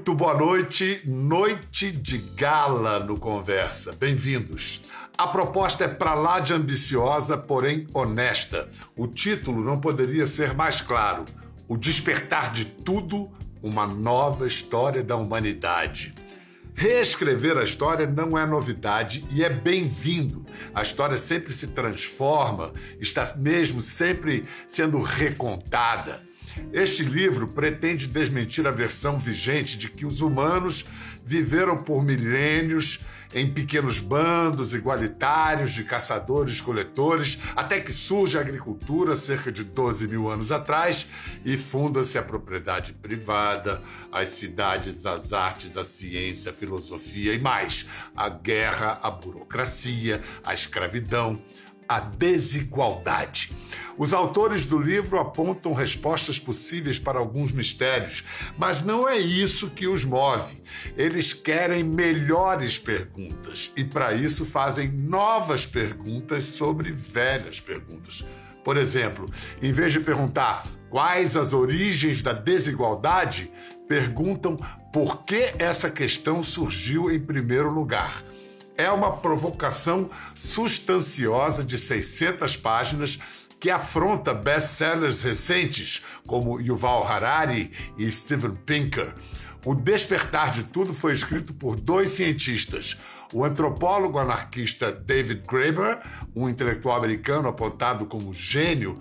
Muito boa noite, noite de gala no Conversa. Bem-vindos. A proposta é para lá de ambiciosa, porém honesta. O título não poderia ser mais claro: O Despertar de Tudo, uma nova história da humanidade. Reescrever a história não é novidade e é bem-vindo. A história sempre se transforma, está mesmo sempre sendo recontada. Este livro pretende desmentir a versão vigente de que os humanos viveram por milênios em pequenos bandos igualitários de caçadores-coletores, até que surge a agricultura cerca de 12 mil anos atrás e funda-se a propriedade privada, as cidades, as artes, a ciência, a filosofia e mais, a guerra, a burocracia, a escravidão a desigualdade. Os autores do livro apontam respostas possíveis para alguns mistérios, mas não é isso que os move. Eles querem melhores perguntas e, para isso, fazem novas perguntas sobre velhas perguntas. Por exemplo, em vez de perguntar quais as origens da desigualdade, perguntam por que essa questão surgiu em primeiro lugar é uma provocação substanciosa de 600 páginas que afronta best-sellers recentes como Yuval Harari e Steven Pinker. O Despertar de Tudo foi escrito por dois cientistas, o antropólogo anarquista David Graeber, um intelectual americano apontado como gênio,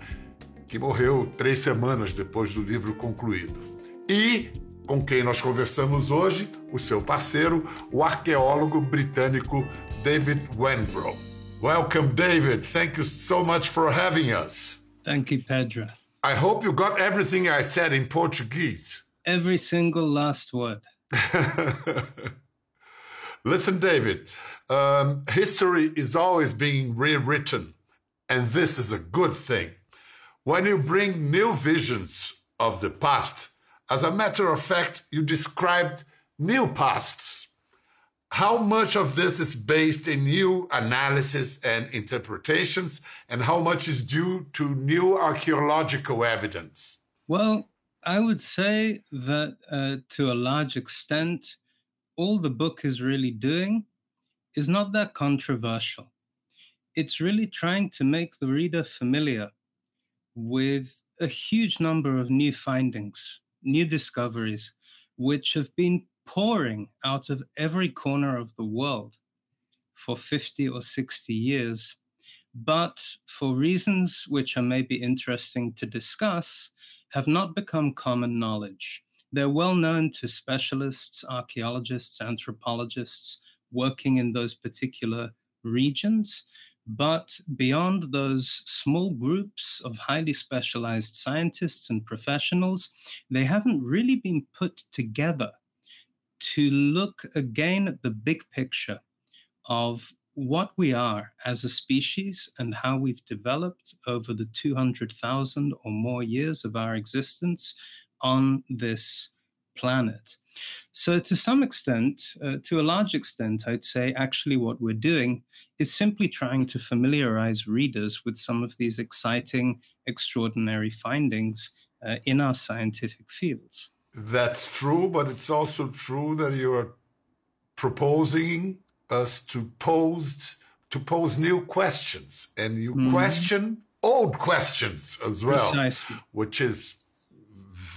que morreu três semanas depois do livro concluído, e com quem nós conversamos hoje, o seu parceiro, o arqueólogo britânico David Wengrow. Welcome, David. Thank you so much for having us. Thank you, Pedro. I hope you got everything I said in Portuguese. Every single last word. Listen, David, um, history is always being rewritten, and this is a good thing. When you bring new visions of the past, as a matter of fact, you described new pasts. How much of this is based in new analysis and interpretations, and how much is due to new archaeological evidence? Well, I would say that uh, to a large extent, all the book is really doing is not that controversial. It's really trying to make the reader familiar with a huge number of new findings new discoveries, which have been pouring out of every corner of the world for 50 or 60 years. But for reasons which are maybe interesting to discuss, have not become common knowledge. They're well known to specialists, archaeologists, anthropologists working in those particular regions, but beyond those small groups of highly specialized scientists and professionals, they haven't really been put together to look again at the big picture of what we are as a species and how we've developed over the 200,000 or more years of our existence on this planet. So, to some extent, uh, to a large extent, I'd say actually what we're doing is simply trying to familiarize readers with some of these exciting, extraordinary findings uh, in our scientific fields. That's true, but it's also true that you're proposing us to pose to pose new questions, and you mm. question old questions as well, Precisely. which is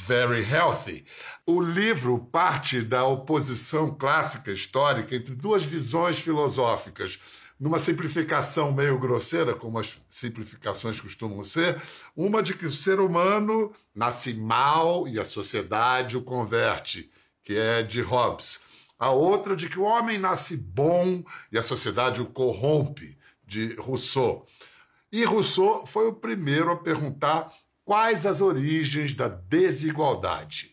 very healthy. O livro parte da oposição clássica histórica entre duas visões filosóficas, numa simplificação meio grosseira, como as simplificações costumam ser, uma de que o ser humano nasce mal e a sociedade o converte, que é de Hobbes. A outra de que o homem nasce bom e a sociedade o corrompe, de Rousseau. E Rousseau foi o primeiro a perguntar quais as origens da desigualdade.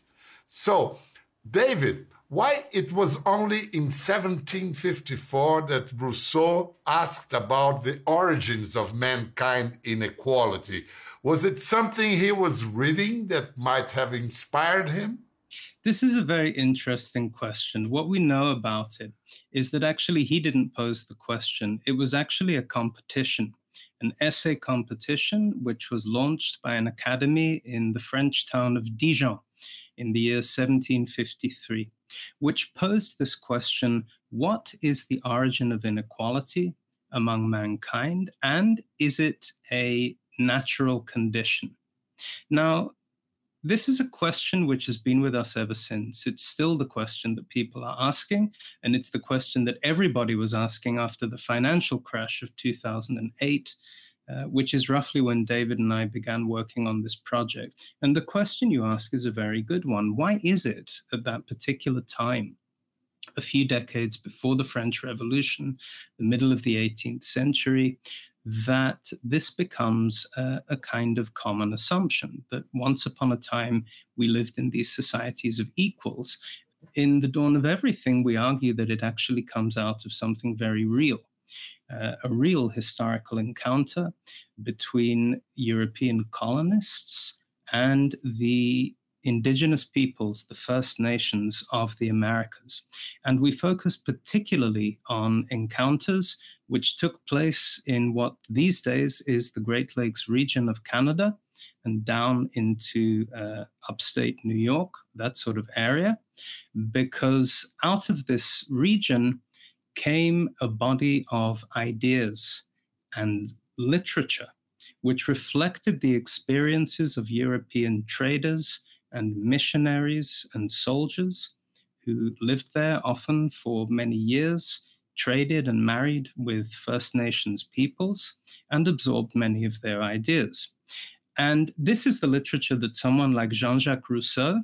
So, David, why it was only in 1754 that Rousseau asked about the origins of mankind inequality? Was it something he was reading that might have inspired him? This is a very interesting question. What we know about it is that actually he didn't pose the question. It was actually a competition an essay competition which was launched by an academy in the French town of Dijon in the year 1753, which posed this question what is the origin of inequality among mankind, and is it a natural condition? Now, this is a question which has been with us ever since. It's still the question that people are asking, and it's the question that everybody was asking after the financial crash of 2008, uh, which is roughly when David and I began working on this project. And the question you ask is a very good one. Why is it at that particular time? A few decades before the French Revolution, the middle of the 18th century, that this becomes a, a, kind of common assumption that once upon a time we lived in these societies of equals. In the dawn of everything, we argue that it actually comes out of something very real. Uh, a real historical encounter between European colonists and the indigenous peoples, the First Nations of the Americas. And we focus particularly on encounters which took place in what these days is the Great Lakes region of Canada and down into uh, upstate New York, that sort of area, because out of this region came a body of ideas and literature which reflected the experiences of European traders and missionaries and soldiers who lived there often for many years, traded and married with First Nations peoples, and absorbed many of their ideas. And this is the literature that someone like Jean Jacques Rousseau,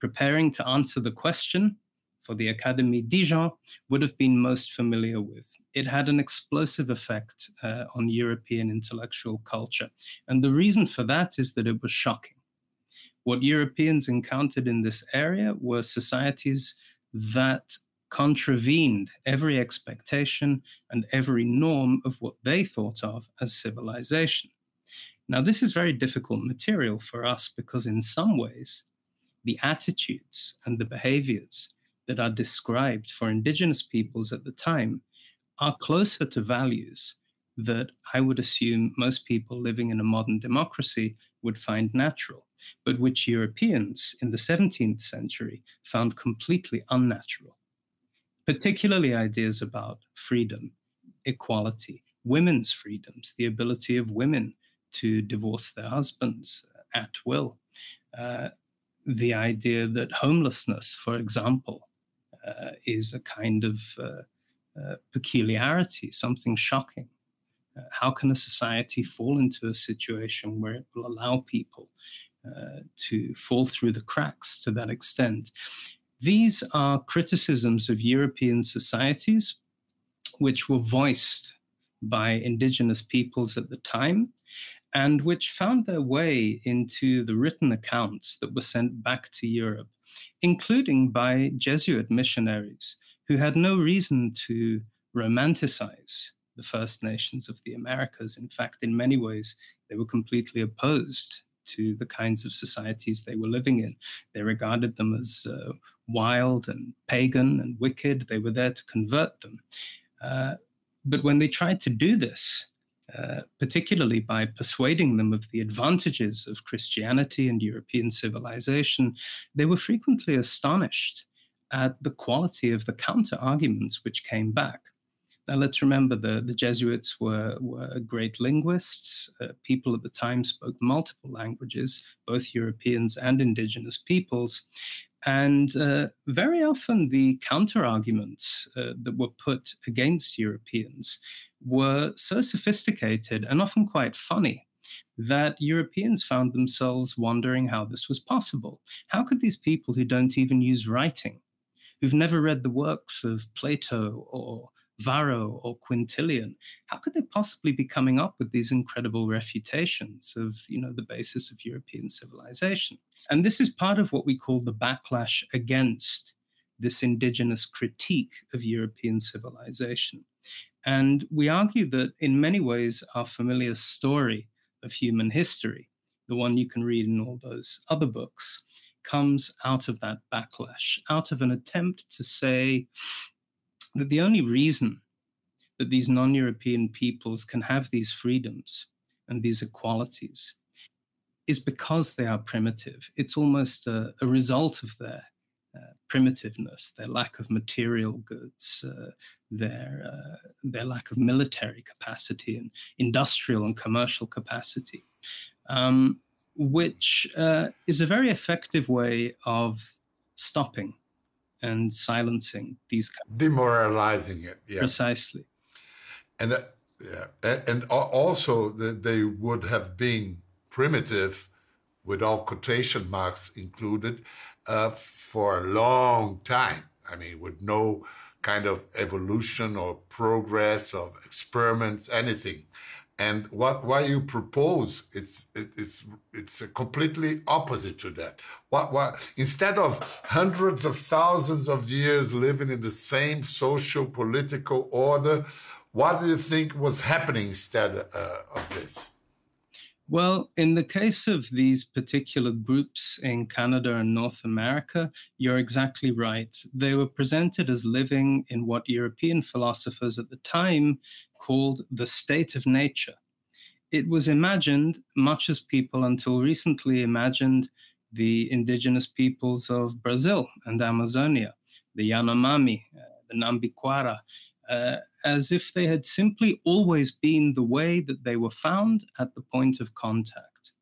preparing to answer the question for the Académie Dijon, would have been most familiar with. It had an explosive effect uh, on European intellectual culture. And the reason for that is that it was shocking. What Europeans encountered in this area were societies that contravened every expectation and every norm of what they thought of as civilization. Now, this is very difficult material for us because, in some ways, the attitudes and the behaviors that are described for indigenous peoples at the time are closer to values that I would assume most people living in a modern democracy would find natural, but which Europeans in the 17th century found completely unnatural. Particularly ideas about freedom, equality, women's freedoms, the ability of women to divorce their husbands at will, uh, the idea that homelessness, for example, uh, is a kind of uh, uh peculiarity, something shocking. Uh, how can a society fall into a situation where it will allow people uh, to fall through the cracks to that extent? These are criticisms of European societies which were voiced by indigenous peoples at the time and which found their way into the written accounts that were sent back to Europe, including by Jesuit missionaries who had no reason to romanticize the First Nations of the Americas. In fact, in many ways, they were completely opposed to the kinds of societies they were living in. They regarded them as uh, wild and pagan and wicked. They were there to convert them. Uh, but when they tried to do this, uh, particularly by persuading them of the advantages of Christianity and European civilization, they were frequently astonished at the quality of the counter arguments which came back. Now, let's remember the, the Jesuits were, were great linguists. Uh, people at the time spoke multiple languages, both Europeans and indigenous peoples. And uh, very often, the counter arguments uh, that were put against Europeans were so sophisticated and often quite funny that Europeans found themselves wondering how this was possible. How could these people who don't even use writing, who've never read the works of Plato or Varro or Quintilian, how could they possibly be coming up with these incredible refutations of, you know, the basis of European civilization? And this is part of what we call the backlash against this indigenous critique of European civilization. And we argue that in many ways, our familiar story of human history, the one you can read in all those other books, comes out of that backlash, out of an attempt to say that the only reason that these non European peoples can have these freedoms and these equalities is because they are primitive. It's almost a, a result of their uh, primitiveness, their lack of material goods, uh, their uh, their lack of military capacity and industrial and commercial capacity, um, which uh, is a very effective way of stopping and silencing these demoralizing it. Yeah, precisely. And uh, yeah, and also they would have been primitive, with all quotation marks included, uh, for a long time. I mean, with no kind of evolution or progress of experiments, anything. And what why you propose it's it, it's it's completely opposite to that. What what instead of hundreds of thousands of years living in the same social political order, what do you think was happening instead uh, of this? Well, in the case of these particular groups in Canada and North America, you're exactly right. They were presented as living in what European philosophers at the time called the state of nature. It was imagined, much as people until recently imagined the indigenous peoples of Brazil and Amazonia, the Yanomami, uh, the Nambiquara, uh, as if they had simply always been the way that they were found at the point of contact.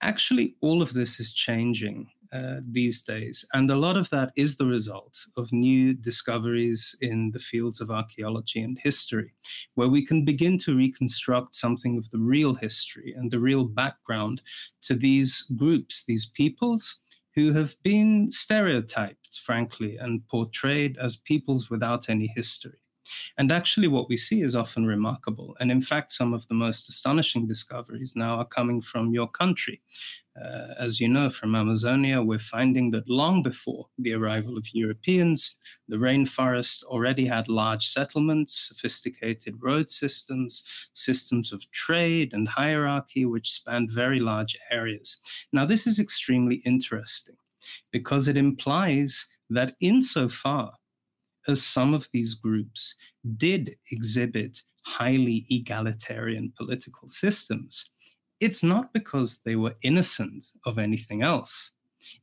Actually, all of this is changing uh, these days, and a lot of that is the result of new discoveries in the fields of archaeology and history, where we can begin to reconstruct something of the real history and the real background to these groups, these peoples who have been stereotyped, frankly, and portrayed as peoples without any history. And actually, what we see is often remarkable. And in fact, some of the most astonishing discoveries now are coming from your country. Uh, as you know, from Amazonia, we're finding that long before the arrival of Europeans, the rainforest already had large settlements, sophisticated road systems, systems of trade and hierarchy, which spanned very large areas. Now, this is extremely interesting because it implies that insofar as some of these groups did exhibit highly egalitarian political systems, it's not because they were innocent of anything else.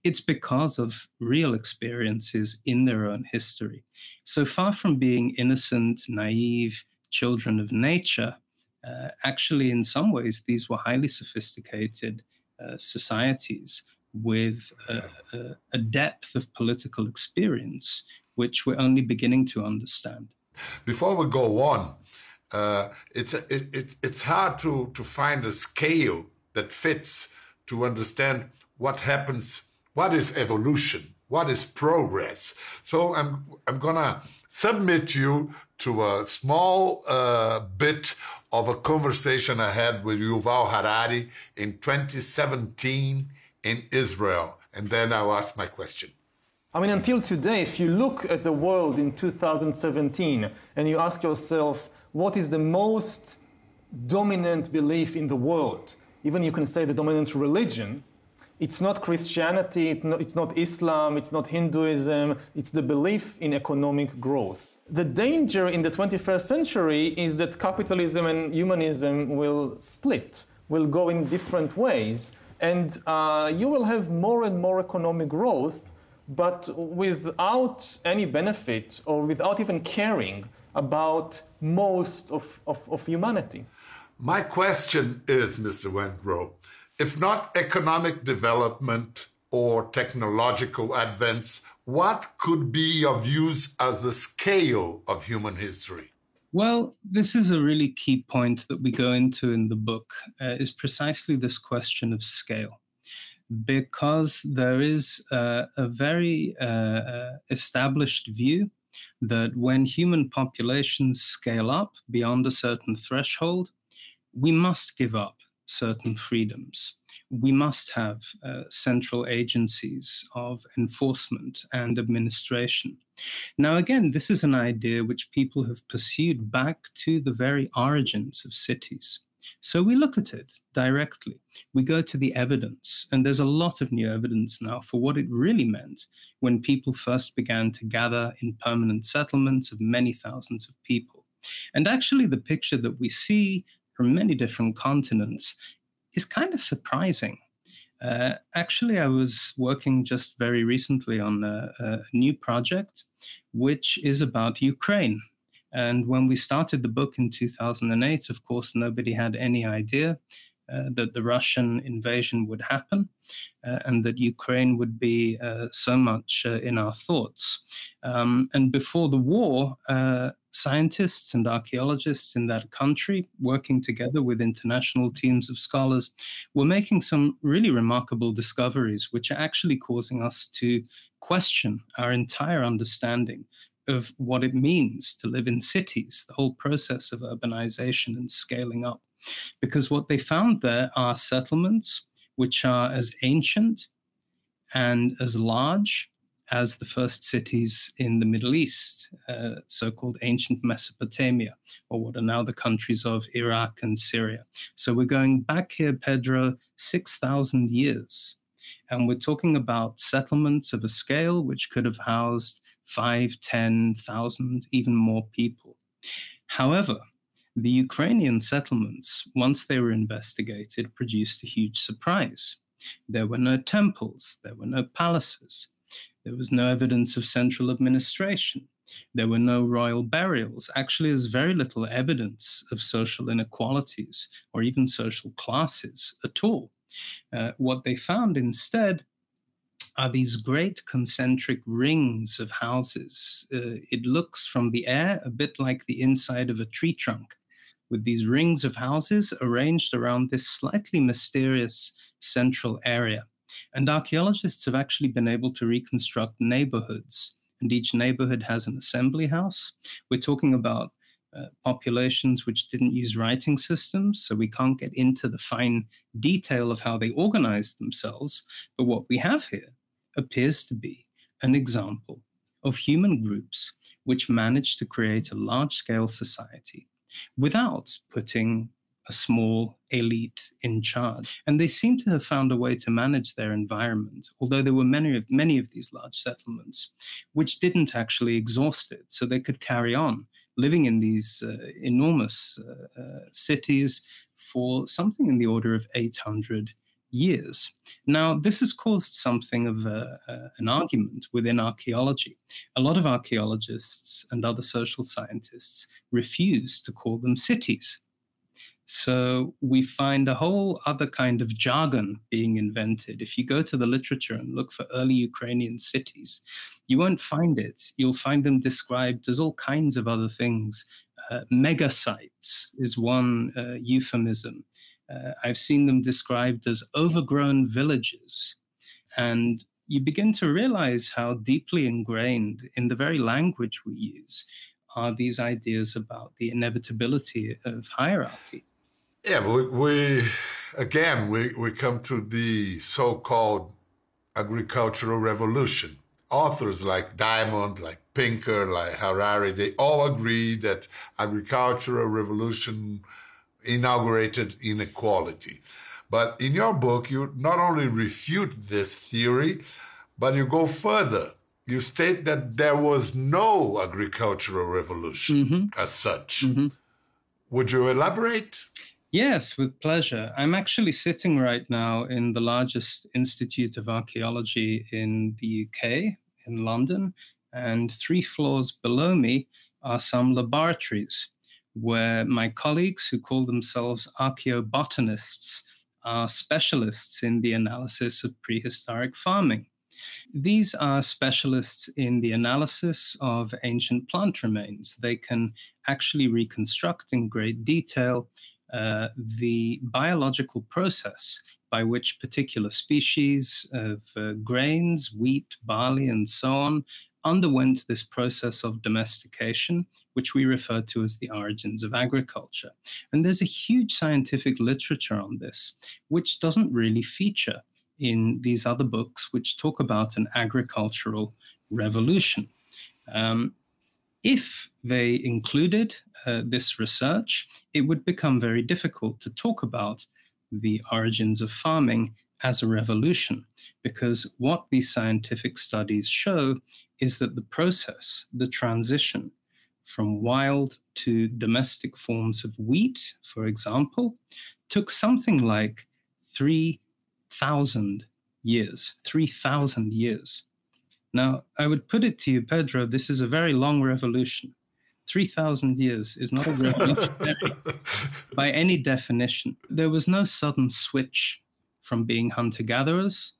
It's because of real experiences in their own history. So far from being innocent, naive children of nature, uh, actually, in some ways, these were highly sophisticated uh, societies with a, a, a depth of political experience which we're only beginning to understand. Before we go on, uh, it's, it, it, it's hard to, to find a scale that fits to understand what happens, what is evolution, what is progress. So I'm, I'm going to submit you to a small uh, bit of a conversation I had with Yuval Harari in 2017 in Israel. And then I'll ask my question. I mean, until today, if you look at the world in 2017 and you ask yourself, what is the most dominant belief in the world? Even you can say the dominant religion. It's not Christianity, it's not Islam, it's not Hinduism, it's the belief in economic growth. The danger in the 21st century is that capitalism and humanism will split, will go in different ways, and uh, you will have more and more economic growth but without any benefit or without even caring about most of, of, of humanity. My question is, Mr. Wengrow, if not economic development or technological advance, what could be your views as the scale of human history? Well, this is a really key point that we go into in the book, uh, is precisely this question of scale because there is uh, a very uh, uh, established view that when human populations scale up beyond a certain threshold, we must give up certain freedoms. We must have uh, central agencies of enforcement and administration. Now, again, this is an idea which people have pursued back to the very origins of cities. So we look at it directly. We go to the evidence, and there's a lot of new evidence now for what it really meant when people first began to gather in permanent settlements of many thousands of people. And actually, the picture that we see from many different continents is kind of surprising. Uh, actually, I was working just very recently on a, a, new project, which is about Ukraine. And when we started the book in 2008, of course, nobody had any idea uh, that the Russian invasion would happen uh, and that Ukraine would be uh, so much uh, in our thoughts. Um, and before the war, uh, scientists and archaeologists in that country, working together with international teams of scholars, were making some really remarkable discoveries, which are actually causing us to question our entire understanding of what it means to live in cities, the whole process of urbanization and scaling up. Because what they found there are settlements which are as ancient and as large as the first cities in the Middle East, uh, so called ancient Mesopotamia, or what are now the countries of Iraq and Syria. So we're going back here, Pedro, 6,000 years. And we're talking about settlements of a scale which could have housed five, 10,000, even more people. However, the Ukrainian settlements, once they were investigated, produced a huge surprise. There were no temples, there were no palaces, there was no evidence of central administration. There were no royal burials. Actually, there's very little evidence of social inequalities or even social classes at all. Uh, what they found instead are these great concentric rings of houses. Uh, it looks from the air a bit like the inside of a tree trunk, with these rings of houses arranged around this slightly mysterious central area. And archaeologists have actually been able to reconstruct neighborhoods, and each neighborhood has an assembly house. We're talking about uh, populations which didn't use writing systems, so we can't get into the fine detail of how they organized themselves. But what we have here appears to be an example of human groups which managed to create a large scale society without putting a small elite in charge. And they seem to have found a way to manage their environment, although there were many of, many of these large settlements which didn't actually exhaust it. So they could carry on living in these uh, enormous uh, uh, cities for something in the order of 800 years. Now, this has caused something of a, an argument within archaeology. A lot of archaeologists and other social scientists refuse to call them cities. So we find a whole other kind of jargon being invented. If you go to the literature and look for early Ukrainian cities, you won't find it. You'll find them described as all kinds of other things. Uh, mega sites is one uh, euphemism. Uh, I've seen them described as overgrown villages. And you begin to realize how deeply ingrained in the very language we use are these ideas about the inevitability of hierarchy. Yeah, we, we again we, we come to the so-called agricultural revolution. Authors like Diamond, like Pinker, like Harari, they all agree that agricultural revolution inaugurated inequality. But in your book, you not only refute this theory, but you go further. You state that there was no agricultural revolution mm-hmm. as such. Mm-hmm. Would you elaborate? Yes, with pleasure. I'm actually sitting right now in the largest institute of archaeology in the UK, in London, and three floors below me are some laboratories where my colleagues who call themselves archaeobotanists are specialists in the analysis of prehistoric farming. These are specialists in the analysis of ancient plant remains. They can actually reconstruct in great detail uh, the biological process by which particular species of uh, grains, wheat, barley, and so on underwent this process of domestication, which we refer to as the origins of agriculture. And there's a huge scientific literature on this, which doesn't really feature in these other books, which talk about an agricultural revolution. Um, if they included uh, this research, it would become very difficult to talk about the origins of farming as a revolution, because what these scientific studies show is that the process, the transition from wild to domestic forms of wheat, for example, took something like 3,000 years. 3,000 years. Now, I would put it to you, Pedro, this is a very long revolution. 3,000 years is not a revolutionary by any definition. There was no sudden switch from being hunter gatherers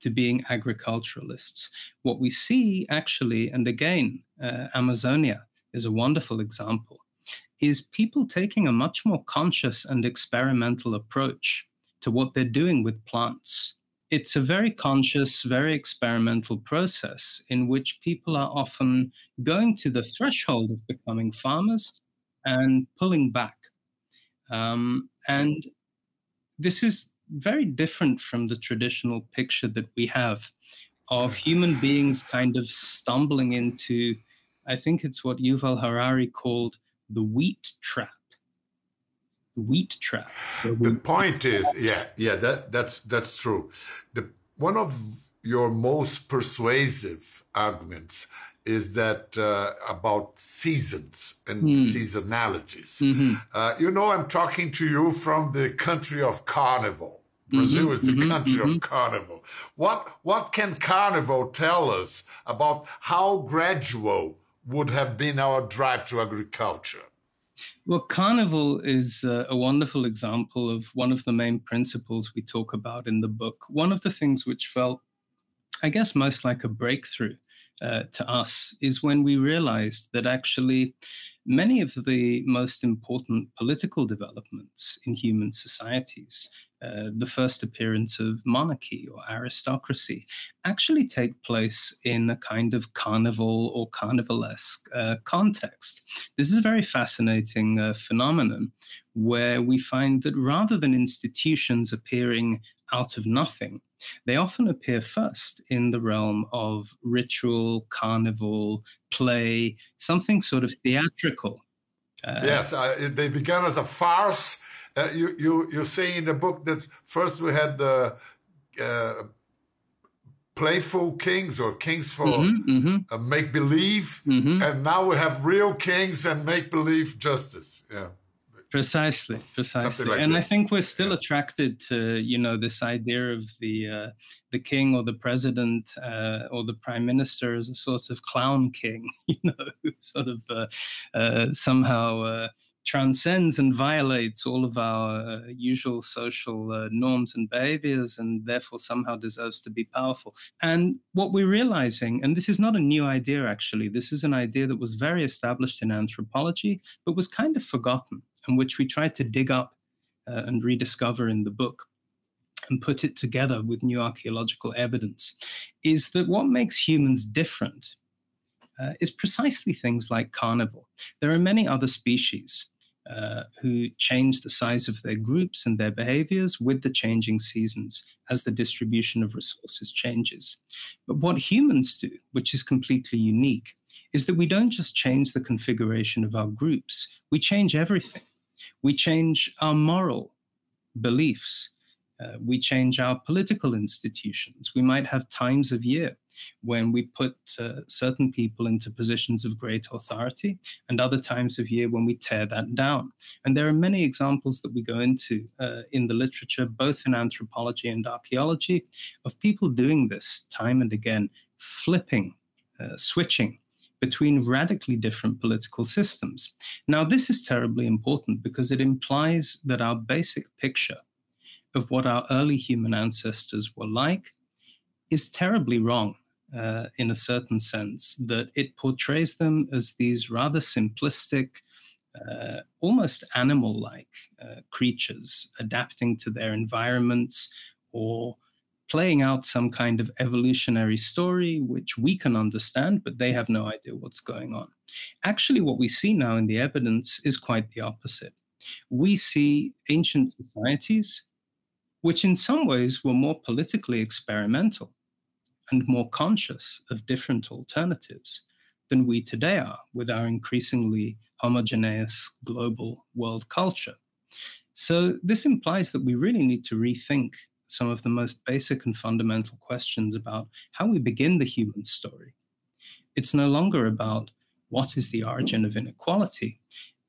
to being agriculturalists. What we see actually, and again, uh, Amazonia is a wonderful example, is people taking a much more conscious and experimental approach to what they're doing with plants. It's a very conscious, very experimental process in which people are often going to the threshold of becoming farmers and pulling back. Um, and this is very different from the traditional picture that we have of human beings kind of stumbling into, I think it's what Yuval Harari called the wheat trap. The wheat trap. The point is, yeah, yeah, that that's that's true. The one of your most persuasive arguments is that uh, about seasons and mm. seasonalities. Mm-hmm. Uh, you know, I'm talking to you from the country of carnival. Brazil mm-hmm, is the mm-hmm, country of mm-hmm. carnival. What what can carnival tell us about how gradual would have been our drive to agriculture? Well, Carnival is uh, a wonderful example of one of the main principles we talk about in the book. One of the things which felt, I guess, most like a breakthrough uh, to us is when we realized that actually many of the most important political developments in human societies, uh, the first appearance of monarchy or aristocracy, actually take place in a kind of carnival or carnivalesque uh, context. This is a very fascinating uh, phenomenon where we find that rather than institutions appearing out of nothing, they often appear first in the realm of ritual, carnival, play, something sort of theatrical. Uh, yes, uh, they began as a farce. Uh, you, you, you say in the book that first we had the uh, playful kings or kings for mm-hmm, mm-hmm. Uh, make believe, mm-hmm. and now we have real kings and make believe justice. Yeah. Precisely, precisely, like and this. I think we're still yeah. attracted to you know this idea of the uh, the king or the president uh, or the prime minister as a sort of clown king, you know, sort of uh, uh somehow uh, transcends and violates all of our uh, usual social uh, norms and behaviors and therefore somehow deserves to be powerful. And what we're realizing, and this is not a new idea actually, this is an idea that was very established in anthropology, but was kind of forgotten and which we tried to dig up uh, and rediscover in the book and put it together with new archaeological evidence, is that what makes humans different uh, is precisely things like carnival. There are many other species uh, who change the size of their groups and their behaviors with the changing seasons as the distribution of resources changes. But what humans do, which is completely unique, is that we don't just change the configuration of our groups, we change everything. We change our moral beliefs. Uh, we change our political institutions. We might have times of year when we put uh, certain people into positions of great authority, and other times of year when we tear that down. And there are many examples that we go into uh, in the literature, both in anthropology and archaeology, of people doing this time and again, flipping, uh, switching between radically different political systems. Now, this is terribly important because it implies that our basic picture of what our early human ancestors were like is terribly wrong. Uh, in a certain sense, that it portrays them as these rather simplistic, uh, almost animal like uh, creatures adapting to their environments or playing out some kind of evolutionary story, which we can understand, but they have no idea what's going on. Actually, what we see now in the evidence is quite the opposite. We see ancient societies, which in some ways were more politically experimental and more conscious of different alternatives than we today are with our increasingly homogeneous global world culture. So, this implies that we really need to rethink some of the most basic and fundamental questions about how we begin the human story. It's no longer about what is the origin of inequality.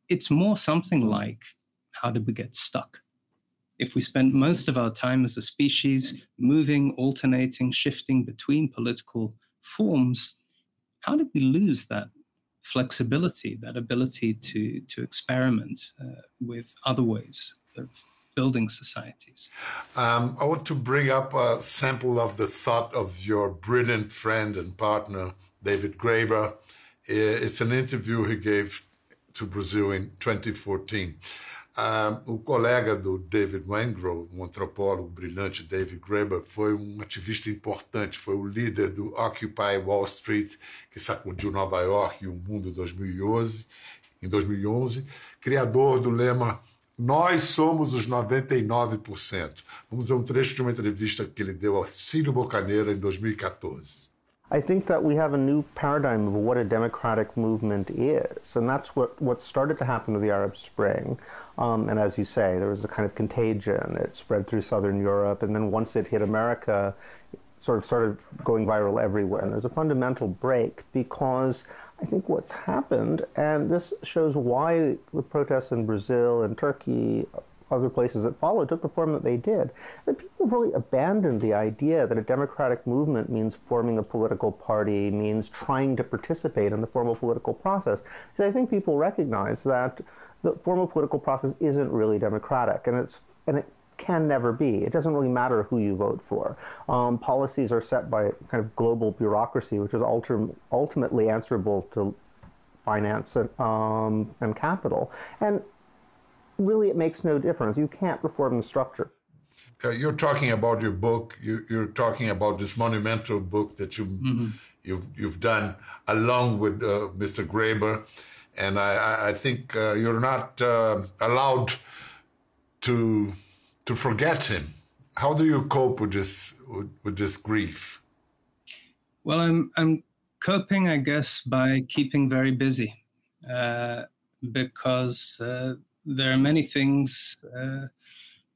It's more something like how did we get stuck? if we spent most of our time as a species moving, alternating, shifting between political forms, how did we lose that flexibility, that ability to, to experiment uh, with other ways of building societies? Um, I want to bring up a sample of the thought of your brilliant friend and partner, David Graeber. It's an interview he gave to Brazil in 2014. Ah, o colega do David Wengrow, um antropólogo brilhante, David Graeber, foi um ativista importante, foi o líder do Occupy Wall Street, que sacudiu Nova York e o mundo em 2011, em 2011 criador do lema Nós somos os 99%. Vamos ver um trecho de uma entrevista que ele deu ao Silio Boccanera em 2014. I think that we have a new paradigm of what a democratic movement is, and that's what, what started to happen with the Arab Spring. Um, and as you say, there was a kind of contagion. It spread through southern Europe, and then once it hit America, it sort of started going viral everywhere. And there's a fundamental break because I think what's happened, and this shows why the protests in Brazil and Turkey other places that followed took the form that they did, that people have really abandoned the idea that a democratic movement means forming a political party, means trying to participate in the formal political process. So I think people recognize that the formal political process isn't really democratic, and it's and it can never be. It doesn't really matter who you vote for. Um, policies are set by kind of global bureaucracy, which is ultim- ultimately answerable to finance and, um, and capital. And really it makes no difference. You can't reform the structure. Uh, you're talking about your book. You, are talking about this monumental book that you mm-hmm. you've you've done along with uh, Mr. Graeber, and I, I think uh, you're not uh, allowed to to forget him. How do you cope with this with, with this grief? Well, I'm I'm coping, I guess, by keeping very busy, uh, because uh, there are many things uh,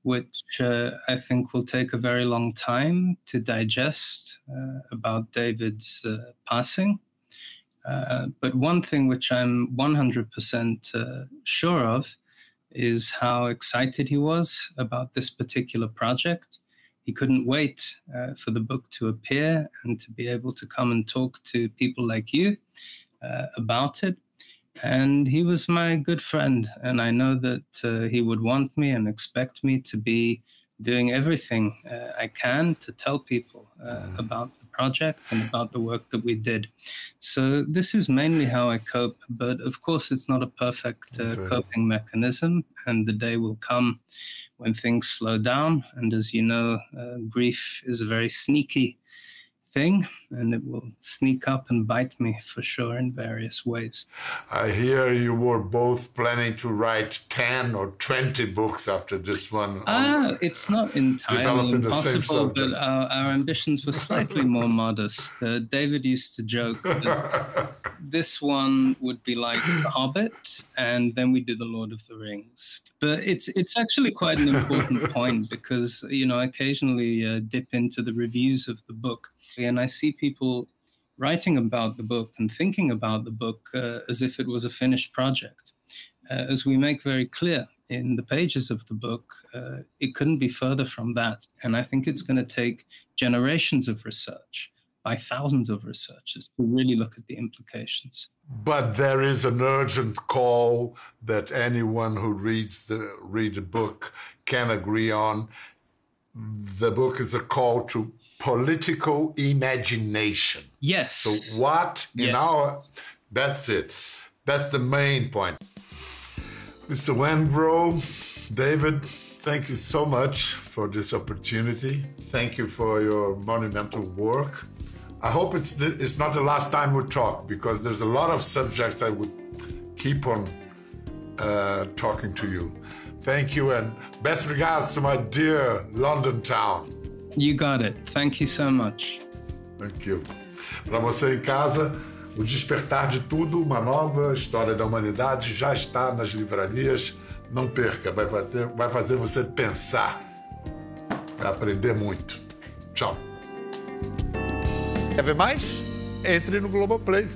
which uh, I think will take a very long time to digest uh, about David's uh, passing. But one thing which I'm 100% uh, sure of is how excited he was about this particular project. He couldn't wait for the book to appear and to be able to come and talk to people like you about it and he was my good friend and i know that uh, he would want me and expect me to be doing everything uh, i can to tell people uh, mm. about project and about the work that we did. So this is mainly how i cope but of course it's not a perfect uh, coping mechanism and the day will come when things slow down. And as you know uh, grief is a very sneaky thing and it will sneak up and bite me for sure in various ways. I hear you were both planning to write 10 or 20 books after this one. Ah, it's not entirely impossible, but our, our, ambitions were slightly more modest. Uh, David used to joke that this one would be like The Hobbit, and then we do The Lord of the Rings. But it's it's actually quite an important point because you know I occasionally uh, dip into the reviews of the book, and I see people writing about the book and thinking about the book uh, as if it was a finished project. Uh, as we make very clear in the pages of the book, uh, it couldn't be further from that. And I think it's going to take generations of research by thousands of researchers to really look at the implications. But there is an urgent call that anyone who reads the read the book can agree on. The book is a call to political imagination. Yes. So what in yes. our that's it. That's the main point. Mr. Wengrow, David, thank you so much for this opportunity. Thank you for your monumental work. I hope it's it's not the last time we talk because there's a lot of subjects I would keep on uh, talking to you. Thank you and best regards to my dear London town. You got it. Thank you so much. Thank you. Para você em casa, O Despertar de Tudo, uma nova história da humanidade, já está nas livrarias. Não perca, vai fazer, vai fazer você pensar, vai aprender muito. Tchau. Quer ver mais? Entre no Globoplay.